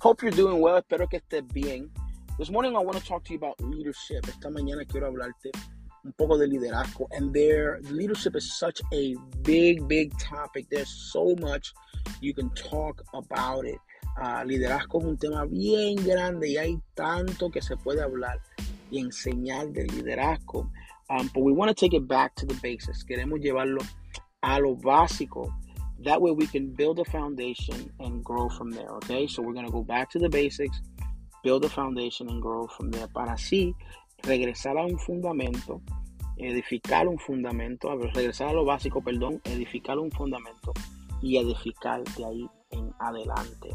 Hope you're doing well. Espero que estés bien. This morning I want to talk to you about leadership. Esta mañana quiero hablarte un poco de liderazgo. And there, leadership is such a big, big topic. There's so much you can talk about it. Uh, liderazgo es un tema bien grande y hay tanto que se puede hablar y enseñar de liderazgo. Um, but we want to take it back to the basics. Queremos llevarlo a lo básico That way we can build a foundation and grow from there, okay? So we're going to go back to the basics, build a foundation and grow from there para así regresar a un fundamento, edificar un fundamento, regresar a lo básico, perdón, edificar un fundamento y edificar de ahí en adelante.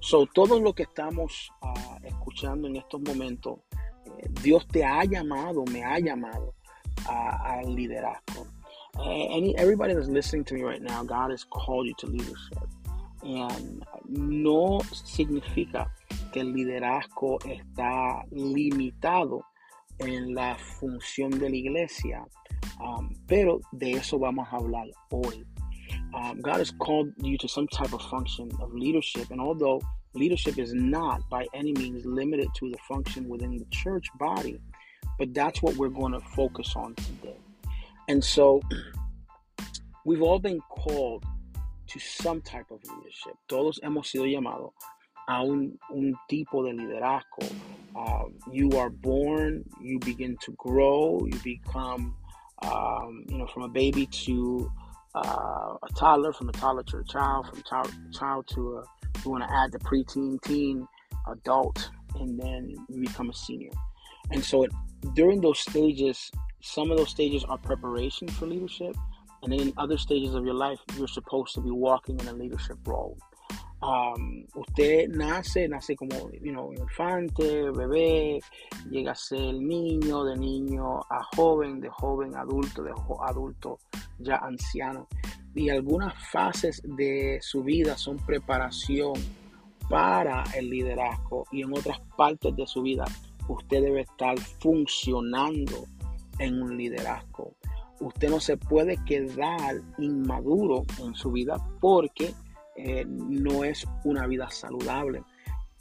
So, todo lo que estamos uh, escuchando en estos momentos, eh, Dios te ha llamado, me ha llamado al liderazgo. Any everybody that's listening to me right now, God has called you to leadership. And no significa que el liderazgo está limitado en la función de la iglesia, um, pero de eso vamos a hablar hoy. Um, God has called you to some type of function of leadership, and although leadership is not by any means limited to the function within the church body, but that's what we're going to focus on today. And so we've all been called to some type of leadership. Todos hemos sido llamados a un, un tipo de liderazgo. Um, you are born, you begin to grow, you become, um, you know, from a baby to uh, a toddler, from a toddler to a child, from child, child to a, you want to add the preteen, teen, adult, and then you become a senior. And so it, during those stages, some of those stages are preparation for leadership, and then in other stages of your life, you're supposed to be walking in a leadership role. Um, usted nace, nace como you know, infante, bebé, llega a ser niño, de niño a joven, de joven a adulto, de adulto ya anciano. Y algunas fases de su vida son preparación para el liderazgo y en otras partes de su vida usted debe estar funcionando en un liderazgo. Usted no se puede quedar inmaduro en su vida porque eh, no es una vida saludable.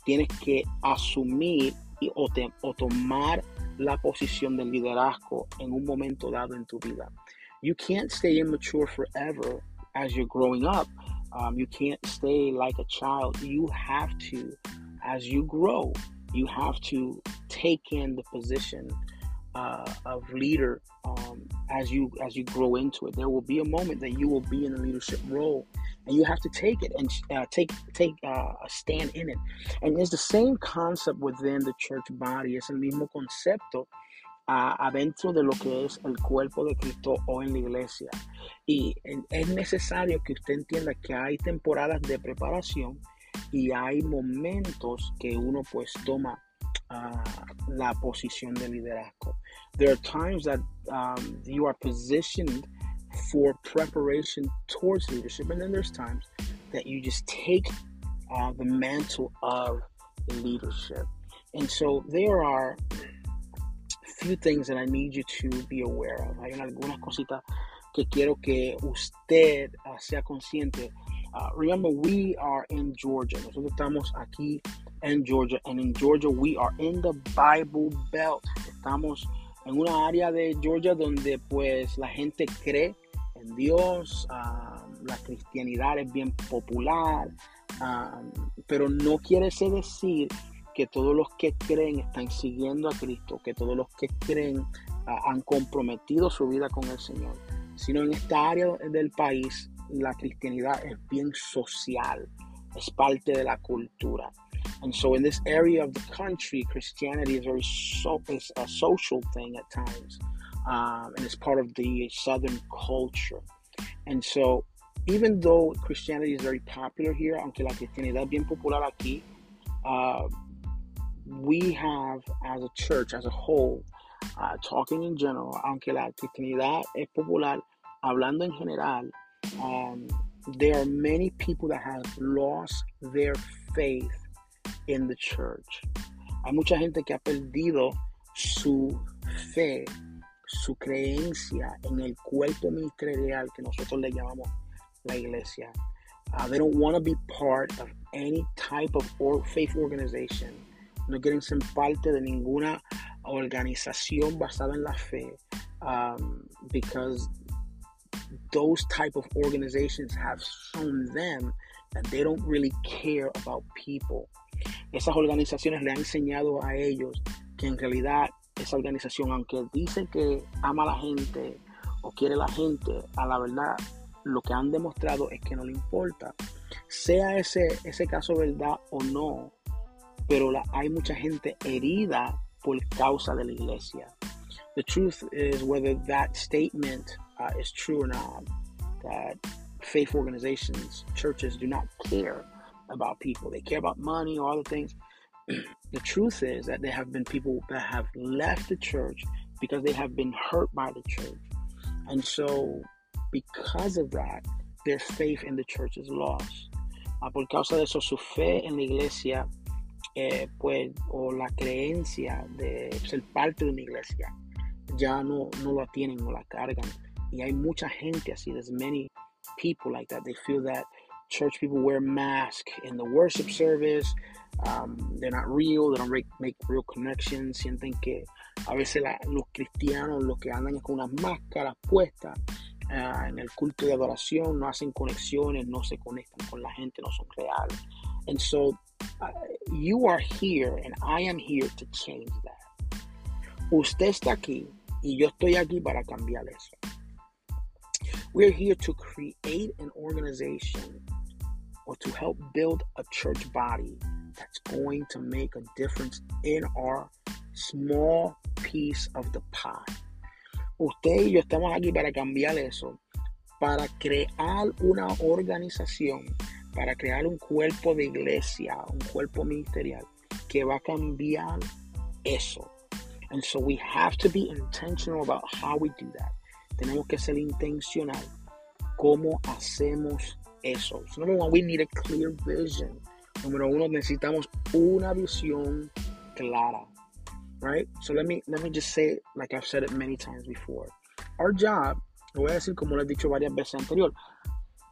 Tienes que asumir y, o, o tomar la posición del liderazgo en un momento dado en tu vida. You can't stay immature forever as you're growing up. Um, you can't stay like a child. You have to, as you grow, you have to take in the position uh, of leader um, as you as you grow into it. There will be a moment that you will be in a leadership role, and you have to take it and uh, take take uh, a stand in it. And it's the same concept within the church body. Es el mismo concepto uh, adentro de lo que es el cuerpo de Cristo o en la iglesia. Y es necesario que usted entienda que hay temporadas de preparación y hay momentos que uno pues toma uh, la posición de liderazgo. There are times that um, you are positioned for preparation towards leadership, and then there's times that you just take uh, the mantle of leadership. And so there are few things that I need you to be aware of. Hay algunas cositas que quiero que usted uh, sea consciente. Uh, remember, we are in Georgia. Nosotros estamos aquí en Georgia. And in Georgia, we are in the Bible Belt. Estamos en una área de Georgia donde pues la gente cree en Dios. Uh, la cristianidad es bien popular. Um, pero no quiere decir que todos los que creen están siguiendo a Cristo, que todos los que creen uh, han comprometido su vida con el Señor, sino en esta área del país la cristianidad es bien social, es parte de la cultura. And so in this area of the country, Christianity is very so it's a social thing at times, um, and it's part of the Southern culture. And so even though Christianity is very popular here, aunque la cristianidad es bien popular aquí, uh, we have as a church, as a whole, uh, talking in general, aunque la cristianidad es popular, hablando en general, um, there are many people that have lost their faith in the church. Hay mucha gente que ha perdido su fe, su creencia en el cuerpo ministerial que nosotros le llamamos la iglesia. Uh, they don't want to be part of any type of or faith organization. No quieren ser parte de ninguna organización basada en la fe um, because those type of organizations have shown them that they don't really care about people. Esas organizaciones le han enseñado a ellos que en realidad esa organización, aunque dice que ama a la gente o quiere a la gente, a la verdad lo que han demostrado es que no le importa. Sea ese, ese caso verdad o no, pero hay mucha gente herida por causa de la iglesia. The truth is whether that statement uh, is true or not, that faith organizations, churches do not care about people. They care about money or the things. the truth is that there have been people that have left the church because they have been hurt by the church. And so, because of that, their faith in the church is lost. Uh, por causa de eso, su fe en la iglesia, eh, pues, o la creencia de ser parte de una iglesia, ya no, no la tienen, no la cargan. Y hay mucha gente así, there's many people like that. They feel that church people wear masks in the worship service. Um, they're not real. They don't make, make real connections. Sienten que a veces la, los cristianos lo que andan con unas máscaras puestas uh, en el culto de adoración, no hacen conexiones, no se conectan con la gente, no son reales. And so uh, you are here and I am here to change that. Usted está aquí y yo estoy aquí para cambiar eso. We're here to create an organization or to help build a church body that's going to make a difference in our small piece of the pie. Usted y yo estamos aquí para cambiar eso, para crear una organización, para crear un cuerpo de iglesia, un cuerpo ministerial que va a cambiar eso. And so we have to be intentional about how we do that. Tenemos que ser intencional. ¿Cómo hacemos eso? So number one, we need a clear vision. Número uno, necesitamos una visión clara. Right? So let me let me just say like I've said it many times before. Our job, lo voy a decir como lo he dicho varias veces anterior.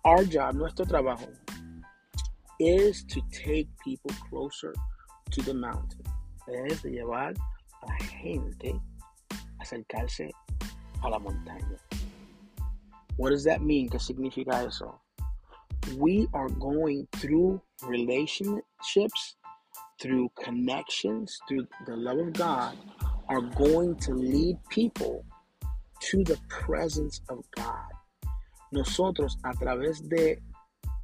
Our job, nuestro trabajo, is to take people closer to the mountain. Es llevar a la gente acercarse a la montaña. What does that mean? ¿Qué significa eso? We are going through relationships, through connections, through the love of God, are going to lead people to the presence of God. Nosotros a través de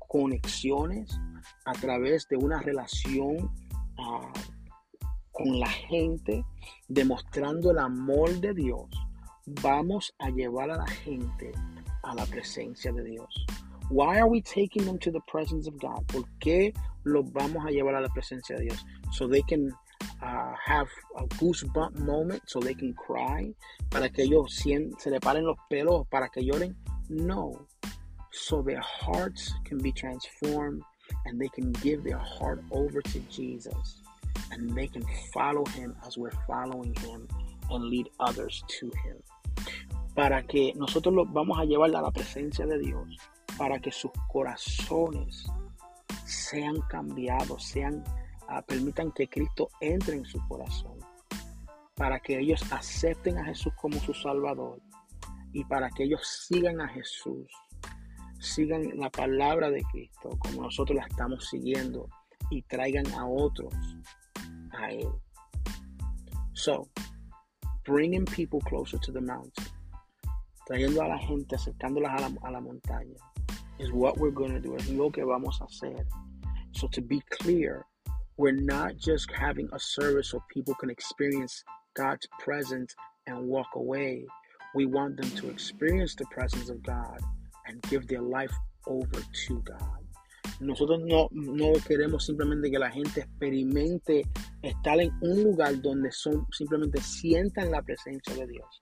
conexiones, a través de una relación uh, con la gente, demostrando el amor de Dios, vamos a llevar a la gente a la presencia de Dios. Why are we taking them to the presence of God? ¿Por qué los vamos a llevar a la presencia de Dios? So they can uh, have a goosebump moment, so they can cry, para que ellos se le paren los pelos, para que lloren. No. So their hearts can be transformed and they can give their heart over to Jesus and they can follow him as we're following him and lead others to him. Para que nosotros los vamos a llevar a la presencia de Dios, para que sus corazones sean cambiados, sean, uh, permitan que Cristo entre en su corazón, para que ellos acepten a Jesús como su Salvador y para que ellos sigan a Jesús, sigan la palabra de Cristo como nosotros la estamos siguiendo y traigan a otros a Él. So, bringing people closer to the mountain. trayendo a la gente, acercándolas a la, a la montaña, is what we're going to do, es lo que vamos a hacer. So to be clear, we're not just having a service so people can experience God's presence and walk away. We want them to experience the presence of God and give their life over to God. Nosotros no, no queremos simplemente que la gente experimente estar en un lugar donde son, simplemente sientan la presencia de Dios.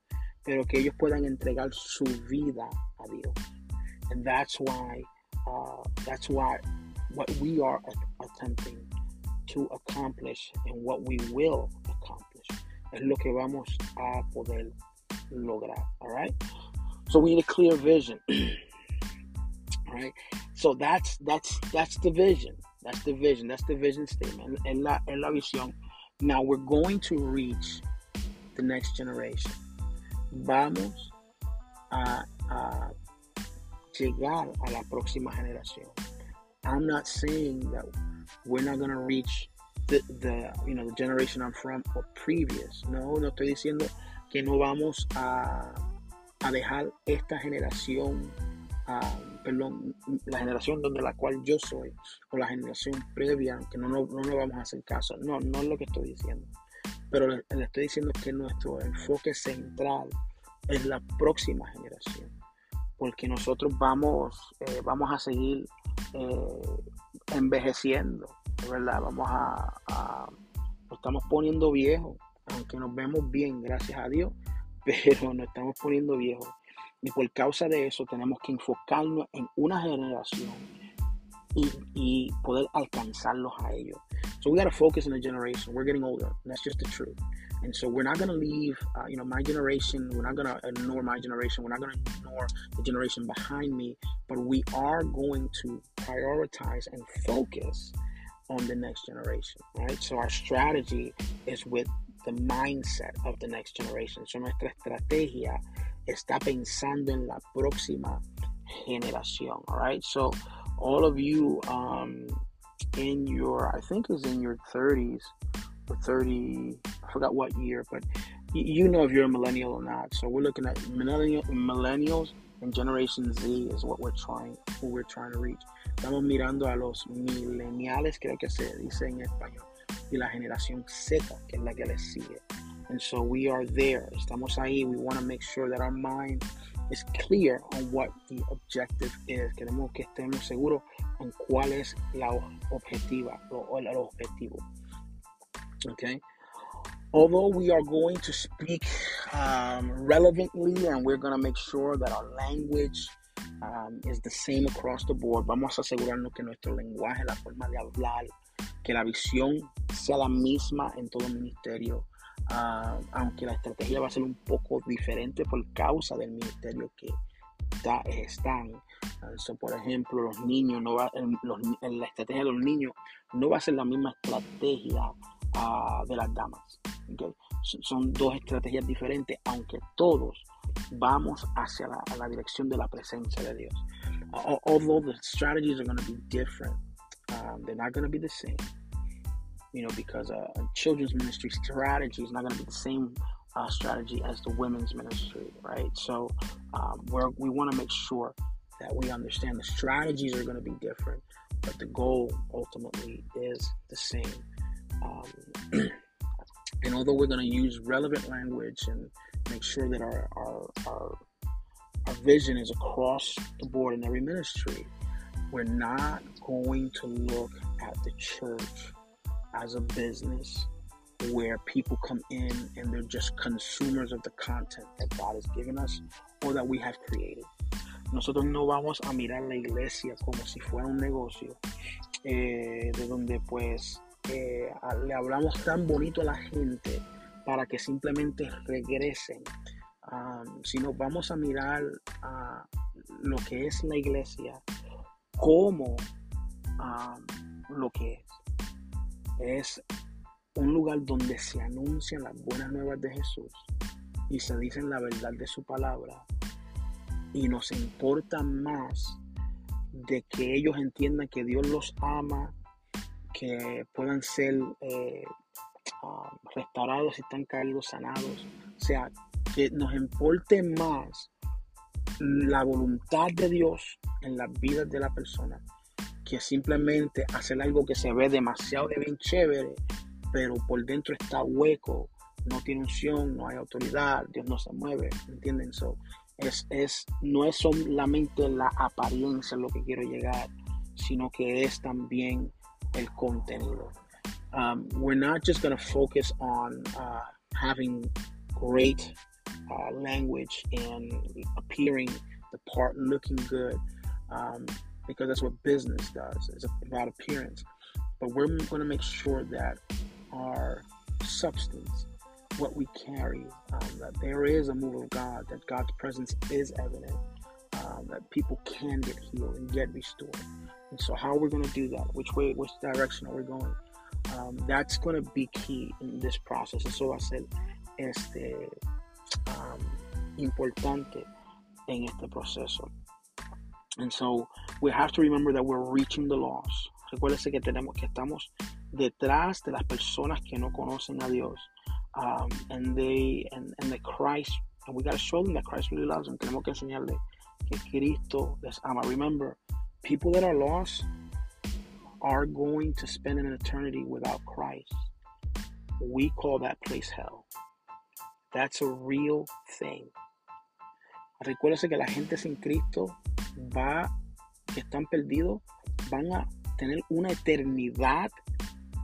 pero que ellos puedan entregar su vida a Dios. And that's why, uh, that's why what we are attempting to accomplish and what we will accomplish es lo que vamos a poder lograr. All right. So we need a clear vision. all right. So that's that's that's the vision. That's the vision. That's the vision statement. En la, en la visión. Now we're going to reach the next generation. Vamos a, a llegar a la próxima generación. I'm not saying that we're not going to reach the, the, you know, the generation I'm from or previous. No, no estoy diciendo que no vamos a, a dejar esta generación, uh, perdón, la generación donde la cual yo soy, o la generación previa, que no, no, no nos vamos a hacer caso. No, no es lo que estoy diciendo. Pero le, le estoy diciendo que nuestro enfoque central es la próxima generación. Porque nosotros vamos, eh, vamos a seguir eh, envejeciendo, ¿verdad? Vamos a, a, nos estamos poniendo viejos, aunque nos vemos bien, gracias a Dios, pero nos estamos poniendo viejos. Y por causa de eso tenemos que enfocarnos en una generación y, y poder alcanzarlos a ellos. So we got to focus on the generation. We're getting older. That's just the truth. And so we're not going to leave, uh, you know, my generation. We're not going to ignore my generation. We're not going to ignore the generation behind me. But we are going to prioritize and focus on the next generation, right? So our strategy is with the mindset of the next generation. So nuestra estrategia está pensando en la próxima generación, all right? So all of you um, in your, I think is in your 30s or 30, I forgot what year, but you know if you're a millennial or not. So we're looking at millennial, millennials and Generation Z is what we're trying, who we're trying to reach. Estamos mirando a los millennials, creo que se dice en español, y la generación Z, que es la que les sigue. And so we are there. Estamos ahí. We want to make sure that our mind is clear on what the objective is. Queremos que estemos seguros en cuál es la objetiva o el objetivo. Okay. Although we are going to speak um, relevantly and we're going to make sure that our language um, is the same across the board, vamos a asegurarnos que nuestro lenguaje, la forma de hablar, que la visión sea la misma en todo el ministerio. Uh, aunque la estrategia va a ser un poco diferente por causa del ministerio que está, están. So, por ejemplo, los niños, no va, los, la estrategia de los niños no va a ser la misma estrategia uh, de las damas. Okay? Son dos estrategias diferentes, aunque todos vamos hacia la, la dirección de la presencia de Dios. although the strategies are going to be different, um, they're not going to be the same. You know, because uh, children's ministry strategy is not going to be the same uh, strategy as the women's ministry, right? So um, we're, we want to make sure that we understand the strategies are going to be different, but the goal ultimately is the same. Um, and although we're going to use relevant language and make sure that our, our, our, our vision is across the board in every ministry, we're not going to look at the church as a business where people come in and they're just consumers of the content that God has given us or that we have created. Nosotros no vamos a mirar la iglesia como si fuera un negocio, eh, de donde pues eh, le hablamos tan bonito a la gente para que simplemente regresen, um, sino vamos a mirar lo que es la iglesia como um, lo que es es un lugar donde se anuncian las buenas nuevas de Jesús y se dicen la verdad de su palabra y nos importa más de que ellos entiendan que Dios los ama, que puedan ser eh, uh, restaurados si están caídos, sanados. O sea, que nos importe más la voluntad de Dios en las vidas de la persona que simplemente hacer algo que se ve demasiado de bien chévere, pero por dentro está hueco, no tiene unción, no hay autoridad, Dios no se mueve, ¿entienden? So, es, es, no es solamente la apariencia lo que quiero llegar, sino que es también el contenido. Um, we're not just going to focus on uh, having great uh, language and appearing the part, looking good. Um, because that's what business does. It's about appearance. But we're going to make sure that our substance, what we carry, um, that there is a move of God, that God's presence is evident, um, that people can get healed and get restored. And so, how are we going to do that? Which way, which direction are we going? Um, that's going to be key in this process. Eso va a ser este, um, importante en este proceso. And so we have to remember that we're reaching the lost. Recuérdese que tenemos que estamos detrás de las personas que no conocen a Dios. Um, and they and, and the Christ and we got to show them that Christ really loves them. Tenemos que enseñarle que Cristo les ama. Remember, people that are lost are going to spend an eternity without Christ. We call that place hell. That's a real thing. Recuérdese que la gente sin Cristo va, que están perdidos, van a tener una eternidad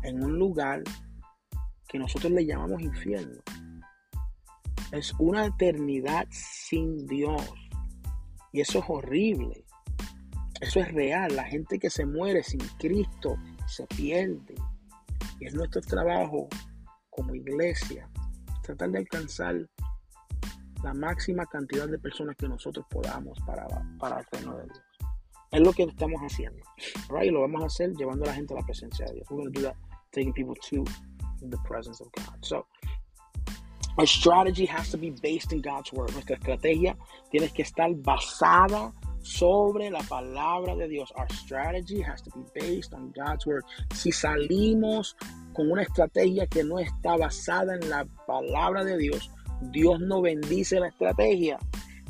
en un lugar que nosotros le llamamos infierno. Es una eternidad sin Dios. Y eso es horrible. Eso es real. La gente que se muere sin Cristo se pierde. Y es nuestro trabajo como iglesia tratar de alcanzar la máxima cantidad de personas que nosotros podamos para, para el reino de Dios. Es lo que estamos haciendo. Right? Y lo vamos a hacer llevando a la gente a la presencia de Dios. We're going to do that, taking people to the presence of God. So, our strategy has to be based in God's word. Nuestra estrategia tiene que estar basada sobre la palabra de Dios. Our strategy has to be based on God's word. Si salimos con una estrategia que no está basada en la palabra de Dios, Dios no bendice la estrategia.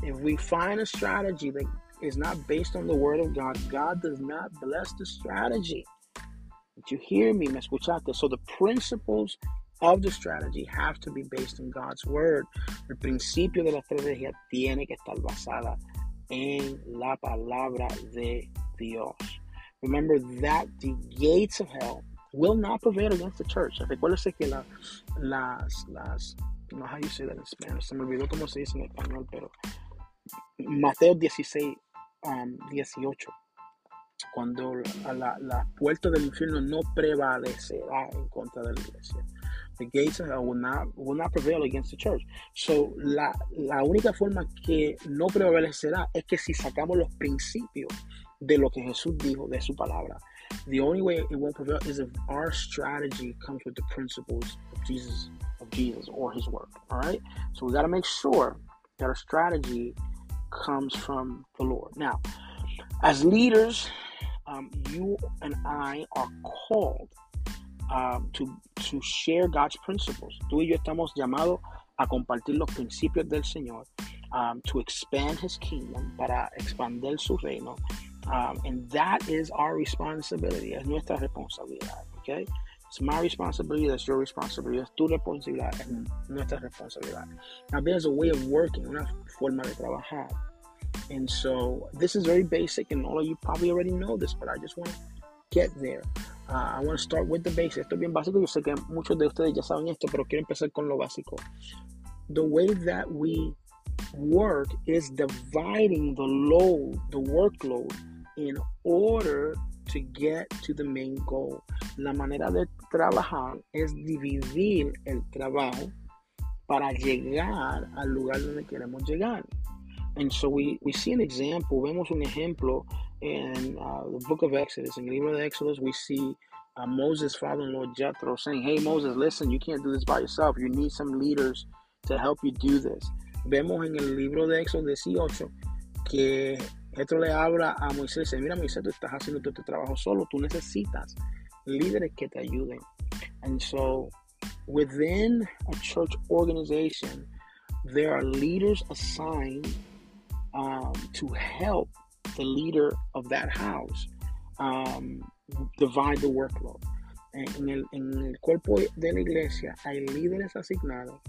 If we find a strategy that is not based on the word of God, God does not bless the strategy. Did you hear me? Me escuchaste. So the principles of the strategy have to be based on God's word. El principio de la estrategia tiene que estar basada en la palabra de Dios. Remember that the gates of hell will not prevail against the church. Recuérdese que la, las, las, no how you say that in Spanish, se me olvidó cómo se dice en español, pero Mateo 16, um, 18, cuando la, la del infierno no prevalecerá en contra de la iglesia. The gates of hell will not, will not prevail against the church. So, la, la única forma que no prevalecerá es que si sacamos los principios de lo que Jesús dijo, de su palabra. The only way it won't prevail is if our strategy comes with the principles of Jesus, of Jesus or His Word. All right. So we got to make sure that our strategy comes from the Lord. Now, as leaders, um, you and I are called um, to, to share God's principles. Tú y yo estamos llamados a compartir los principios del Señor, um, to expand His kingdom, para expandir su reino. Um, and that is our responsibility, es nuestra responsabilidad, okay? It's my responsibility, that's your responsibility, es tu responsabilidad, es nuestra responsabilidad. Now, there's a way of working, una forma de trabajar. And so, this is very basic, and all of you probably already know this, but I just want to get there. Uh, I want to start with the basics. Esto es bien básico. Yo sé que muchos de ustedes ya saben esto, pero quiero empezar con lo básico. The way that we work is dividing the load, the workload, in order to get to the main goal. La manera de trabajar es dividir el trabajo para llegar al lugar donde queremos llegar. And so we, we see an example, vemos un ejemplo in uh, the book of Exodus. In the libro de Exodus, we see uh, Moses' father-in-law Jethro saying, "Hey Moses, listen, you can't do this by yourself. You need some leaders to help you do this." Vemos en el libro de Éxodo 18 que Jethro le habla a Moisés y dice, mira Moisés, tú estás haciendo todo este trabajo solo, tú necesitas líderes que te ayuden. And so, within a church organization, there are leaders assigned um, to help the leader of that house um, divide the workload. En el, en el cuerpo de la iglesia hay líderes asignados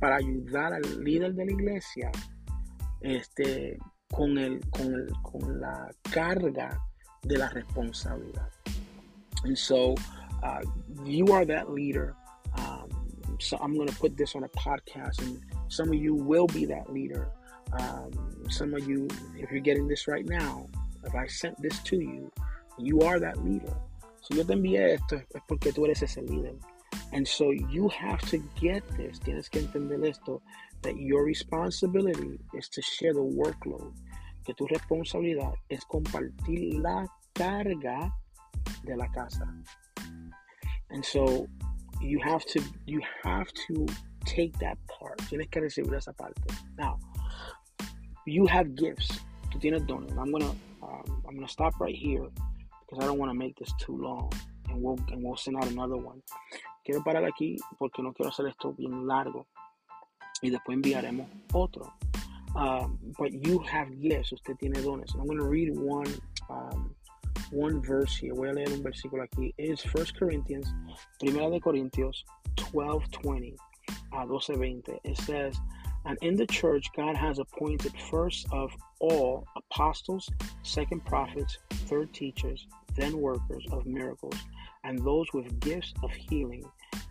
para ayudar al líder de la iglesia este, con, el, con, el, con la carga de la responsabilidad. And so uh, you are that leader. Um, so I'm going to put this on a podcast, and some of you will be that leader. Um, some of you, if you're getting this right now, if I sent this to you, you are that leader. Si yo te envié esto es porque tú eres ese líder. And so you have to get this. Tienes que entender esto. That your responsibility is to share the workload. que tu responsabilidad es compartir la carga de la casa. And so you have to you have to take that part. Tienes que recibir esa parte. Now, you have gifts. Tú tienes dones. I'm gonna um, I'm gonna stop right here because I don't want to make this too long, and we'll and we'll send out another one. Quiero parar aquí porque no quiero hacer esto bien largo y después enviaremos otro. Um, but you have gifts. Usted tiene dones. And I'm gonna read one. Um, one verse here. Voy a leer un versículo aquí. It's 1 Corinthians, Primera de Corintios 12:20 a 12:20. It says, And in the church, God has appointed first of all apostles, second prophets, third teachers, then workers of miracles, and those with gifts of healing,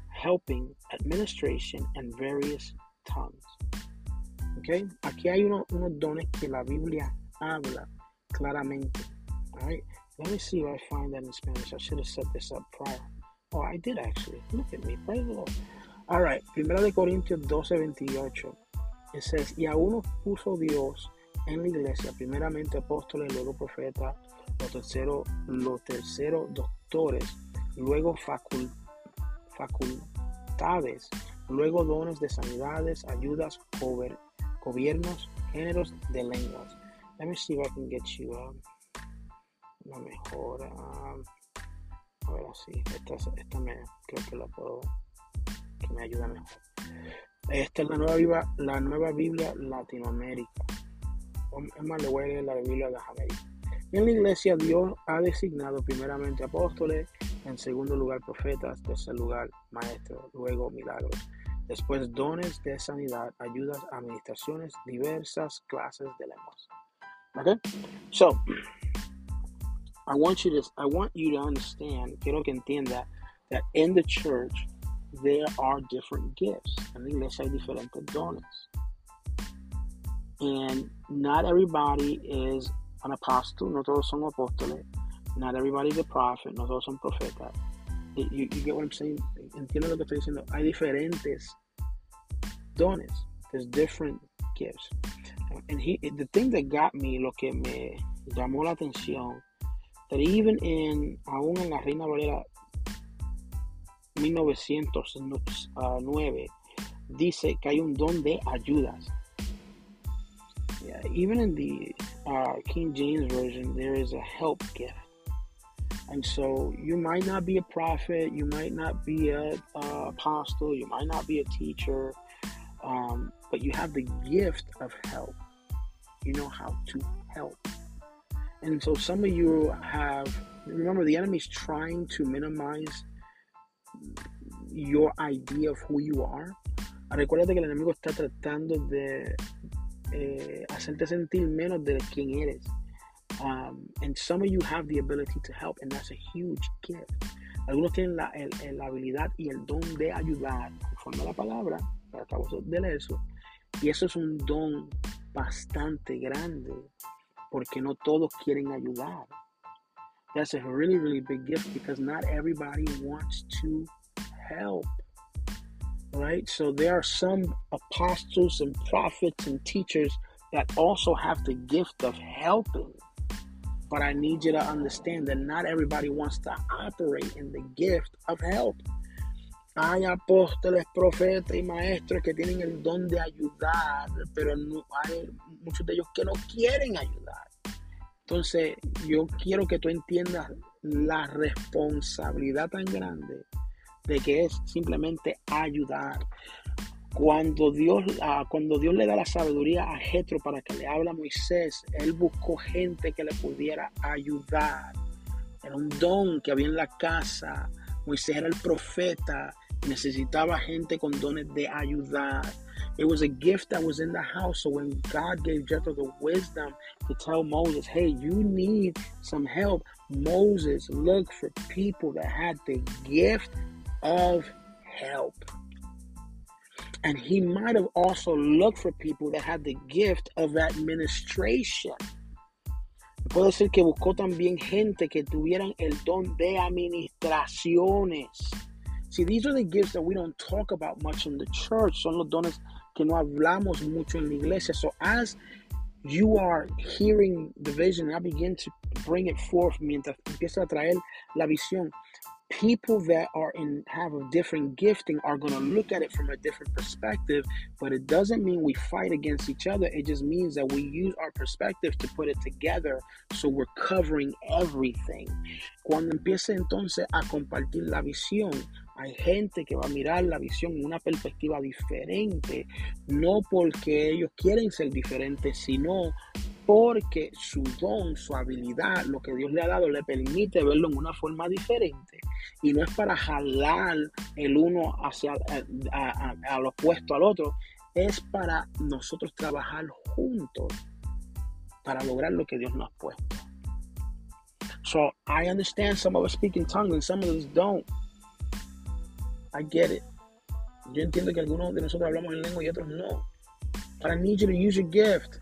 helping, administration, and various tongues. Okay? Aquí hay uno, unos dones que la Biblia habla claramente. All right? Let me see if I find that in Spanish. I should have set this up prior. Oh, I did actually. Look at me. Praise the Lord. All right. Primera de Corintios 12, 28. It says, y a uno puso Dios en la iglesia, primeramente apóstoles, luego profetas, los terceros, los terceros doctores, luego facul, facultades, luego dones de sanidades, ayudas, cover, gobiernos, géneros de lenguas. Let me see if I can get you um, una mejor. Um, a ver así. Esta, esta me creo que la puedo. que me ayuda mejor. Esta es la nueva, Biblia, la nueva Biblia Latinoamérica. Es más, le voy a leer la Biblia de las Américas. En la iglesia Dios ha designado primeramente apóstoles, en segundo lugar profetas, tercer lugar maestros, luego milagros, después dones de sanidad, ayudas, administraciones, diversas clases de lenguas. Okay? So, I want you to I want you to understand, quiero que entienda that in the church there are different gifts. En la iglesia hay diferentes dones. And not everybody is an apostle, no todos son apóstoles. Not everybody is a prophet, no todos son profetas. You, you get what I'm saying? Entiendo lo que estoy diciendo. Hay diferentes dones. There's different gifts. And he, the thing that got me, lo que me llamó la atención, that even in, aún en la Reina Valera 1909, dice que hay un don de ayudas. Even in the uh, King James Version, there is a help gift. And so you might not be a prophet, you might not be a, apostle, you might not be a teacher, um, but you have the gift of help. You know how to help. And so some of you have, remember, the enemy's trying to minimize your idea of who you are. Recuerda que el enemigo está tratando de eh, hacerte sentir menos de quien eres. Um, and some of you have the ability to help, and that's a huge gift. Algunos tienen la, el, la habilidad y el don de ayudar, conforme a la palabra, para acabo de leer eso. Y eso es un don bastante grande porque no todos quieren ayudar. That's a really, really big gift because not everybody wants to help. Right? So there are some apostles and prophets and teachers that also have the gift of helping. But I need you to understand that not everybody wants to operate in the gift of help. Hay apóstoles, profetas y maestros que tienen el don de ayudar, pero no, hay muchos de ellos que no quieren ayudar. Entonces, yo quiero que tú entiendas la responsabilidad tan grande de que es simplemente ayudar. Cuando Dios, ah, cuando Dios le da la sabiduría a Jetro para que le hable a Moisés, él buscó gente que le pudiera ayudar. Era un don que había en la casa. Moisés era el profeta necesitaba gente con dones de ayudar. It was a gift that was in the house. So when God gave Jethro the wisdom to tell Moses, hey, you need some help, Moses looked for people that had the gift of help. And he might have also looked for people that had the gift of administration. Puede ser que buscó también gente que tuvieran el don de administraciones. See, these are the gifts that we don't talk about much in the church. Son los dones que no hablamos mucho en la iglesia. So as you are hearing the vision, I begin to bring it forth mientras empiezo a traer la visión. People that are in have a different gifting are going to look at it from a different perspective, but it doesn't mean we fight against each other. It just means that we use our perspective to put it together so we're covering everything. Cuando empiece entonces a compartir la visión, Hay gente que va a mirar la visión en una perspectiva diferente, no porque ellos quieren ser diferentes, sino porque su don, su habilidad, lo que Dios le ha dado, le permite verlo en una forma diferente. Y no es para jalar el uno hacia opuesto al otro, es para nosotros trabajar juntos para lograr lo que Dios nos ha puesto. So I understand some of us speak in tongues and some of us don't. I get it. Yo entiendo que algunos de nosotros hablamos en lengua y otros no. But I need you to use your gift.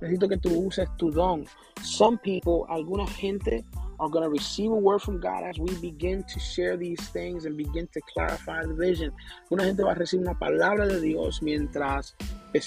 Necesito que tú uses tu don. Some people, alguna gente are going to receive a word from God as we begin to share these things and begin to clarify the vision. Una gente va a recibir una palabra de Dios mientras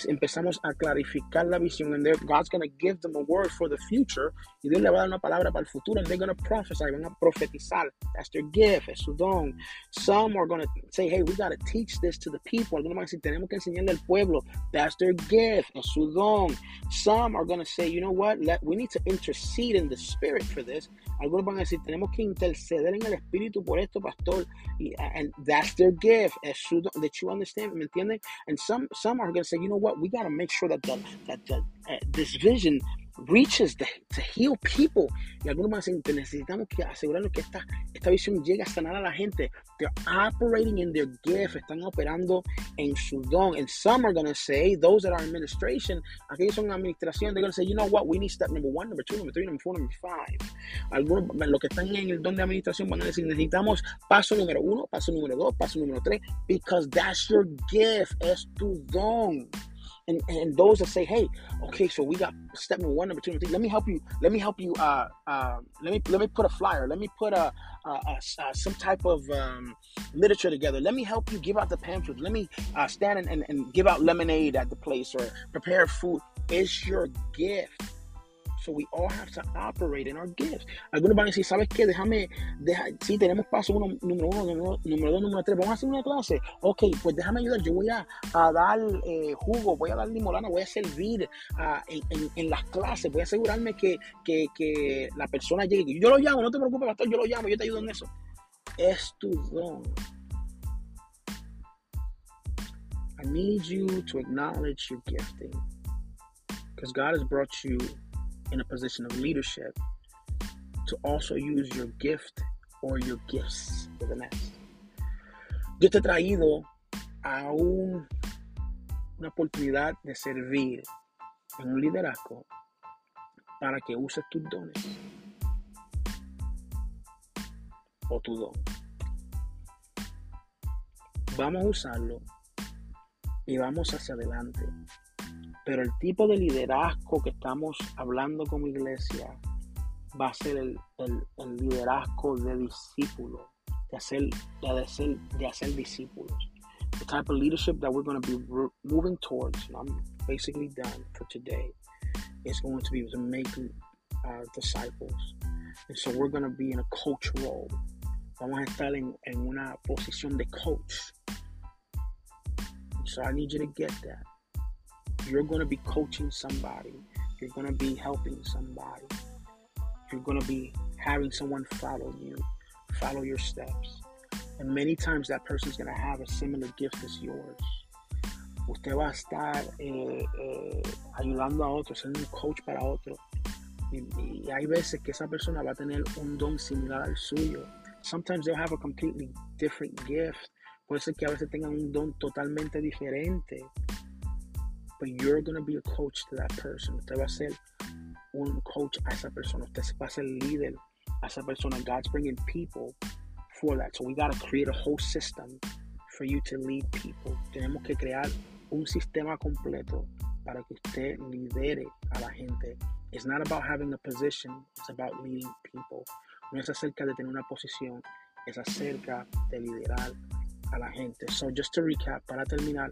empezamos a clarificar la visión. And God's going to give them a word for the future. Y Dios le va a dar una palabra para el futuro. And they're going to prophesy. Van a profetizar. That's their gift. Es su don. Some are going to say, hey, we got to teach this to the people. Algunos van a decir, tenemos que enseñarle al pueblo. That's their gift. Es su don. Some are going to say, you know what? Let, we need to intercede in the spirit for this. Algunos van a decir, tenemos que interceder en el espíritu por esto, pastor. Y, and that's their gift. Su. That you understand. ¿Me? And some, some are going to say, you know know what? We got to make sure that the, that the, uh, this vision reaches to heal people. Y algunos más necesitamos que asegurarnos que esta, esta visión llegue a sanar a la gente. They're operating in their gift, están operando en su don. And some are going to say, those that are administration, aquellos son administración, they're going to say, you know what, we need step number one, number two, number three, number four, number five. Algunos, los que están en el don de administración van a decir, necesitamos paso número uno, paso número dos, paso número tres, because that's your gift, es tu don and and those that say, hey, okay, so we got step number one, number two, number three. Let me help you. Let me help you. Uh, uh, let me let me put a flyer. Let me put a, a, a, a some type of um, literature together. Let me help you give out the pamphlets. Let me uh, stand and, and, and give out lemonade at the place or prepare food. It's your gift. So we all have to operate in our gifts. Algunos van a decir, ¿sabes qué? Déjame, deja, sí, tenemos paso uno, número uno, número, número dos, número tres. Vamos a hacer una clase. Ok, pues déjame ayudar. Yo voy a, a dar eh, jugo, voy a dar limolana, voy a servir uh, en, en, en, las clases. Voy a asegurarme que, que, que la persona llegue. Yo lo llamo, no te preocupes, pastor, yo lo llamo, yo te ayudo en eso. Es tu don. I need you to acknowledge your gifting because God has brought you in a position of leadership to also use your gift or your gifts for the next. Yo te he traído a un, una oportunidad de servir en un liderazgo para que uses tus dones o tu don. Vamos a usarlo y vamos hacia adelante pero el tipo de liderazgo que estamos hablando como iglesia va a ser el, el, liderazgo de de hacer, de, hacer, de hacer discípulos. The type of leadership that we're going to be moving towards, and I'm basically done for today, is going to be to make uh, disciples. And so we're going to be in a coach role. Vamos a estar en, en una posición de coach. So I need you to get that. You're going to be coaching somebody. You're going to be helping somebody. You're going to be having someone follow you, follow your steps. And many times that person's going to have a similar gift as yours. Usted va a estar eh, eh, ayudando a otros, siendo un coach para otro. Y, y hay veces que esa persona va a tener un don similar al suyo. Sometimes they'll have a completely different gift. Puede ser que a veces tengan un don totalmente diferente. But you're going to be a coach to that person. Usted va a ser un coach a esa persona. Usted va a ser líder a esa persona. God's bringing people for that. So we got to create a whole system for you to lead people. Tenemos que crear un sistema completo para que usted lidere a la gente. It's not about having a position, it's about leading people. No es acerca de tener una posición, es acerca de liderar a la gente. So just to recap, para terminar,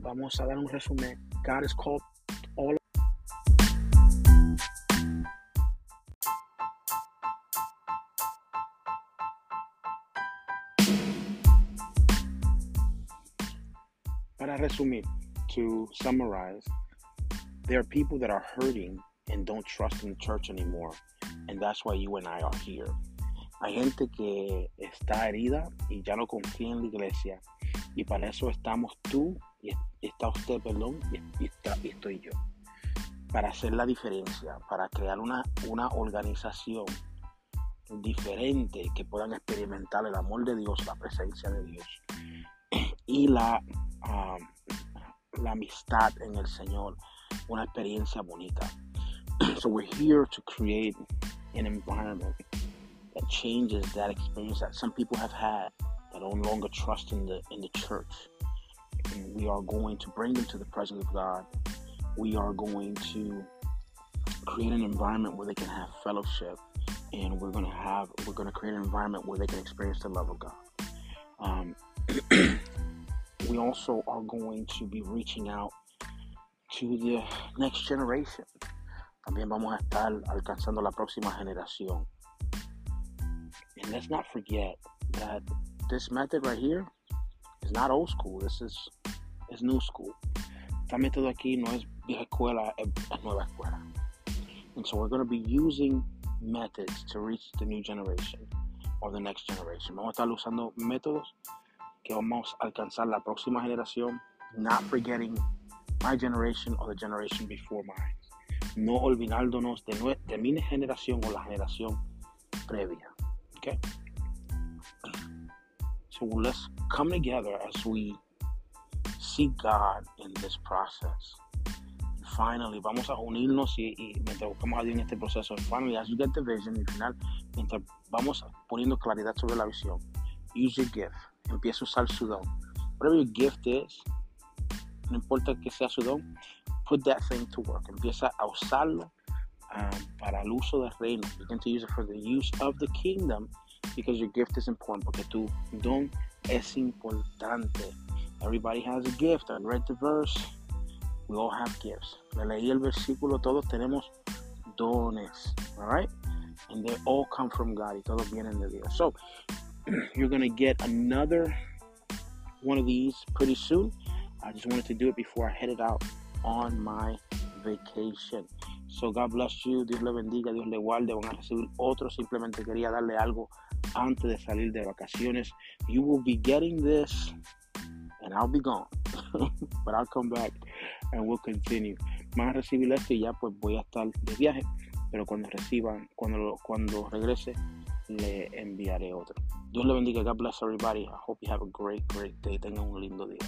vamos a dar un resumen. God is called all Para resumir, to summarize, there are people that are hurting and don't trust in the church anymore, and that's why you and I are here. Hay gente que está herida y ya no confía en la iglesia y para eso estamos tú y está usted, perdón, y, está, y estoy yo. Para hacer la diferencia, para crear una, una organización diferente que puedan experimentar el amor de Dios, la presencia de Dios y la, um, la amistad en el Señor, una experiencia bonita. So we're here to create an environment that changes that experience that some people have had no longer trust in the in the church. And we are going to bring them to the presence of God. We are going to create an environment where they can have fellowship and we're going to have we're going to create an environment where they can experience the love of God. Um, we also are going to be reaching out to the next generation. También vamos a estar alcanzando la próxima generación. And let's not forget that this method right here is not old school. This is is new school. Esta método aquí no es vieja escuela, es nueva escuela. And so we're going to be using methods to reach the new generation or the next generation. Vamos a estar usando métodos que vamos a alcanzar la próxima generación, not forgetting my generation or the generation before mine. No olvidándonos de, de mi generación o la generación previa. Okay? So let's come together as we seek God in this process. finally, vamos a unirnos y, y mientras buscamos a Dios en este proceso. Finally, as you get the vision, al final, mientras vamos poniendo claridad sobre la visión, use your gift. Empieza a usar su don. Whatever your gift is, no importa que sea su don, put that thing to work. Empieza a usarlo um, para el uso del reino. Begin to use it for the use of the kingdom because your gift is important. Porque tu don es importante. Everybody has a gift. I read the verse. We all have gifts. Le leí el versículo, todos tenemos dones. All right? And they all come from God. Y todos vienen de Dios. So, you're going to get another one of these pretty soon. I just wanted to do it before I headed out on my vacation. So God bless you, Dios le bendiga, Dios le guarde, van a recibir otro. Simplemente quería darle algo antes de salir de vacaciones. You will be getting this and I'll be gone. But I'll come back and we'll continue. Van a recibir esto y ya pues voy a estar de viaje, pero cuando reciban, cuando, cuando regrese, le enviaré otro. Dios le bendiga. God bless everybody. I hope you have a great, great day. Tengan un lindo día.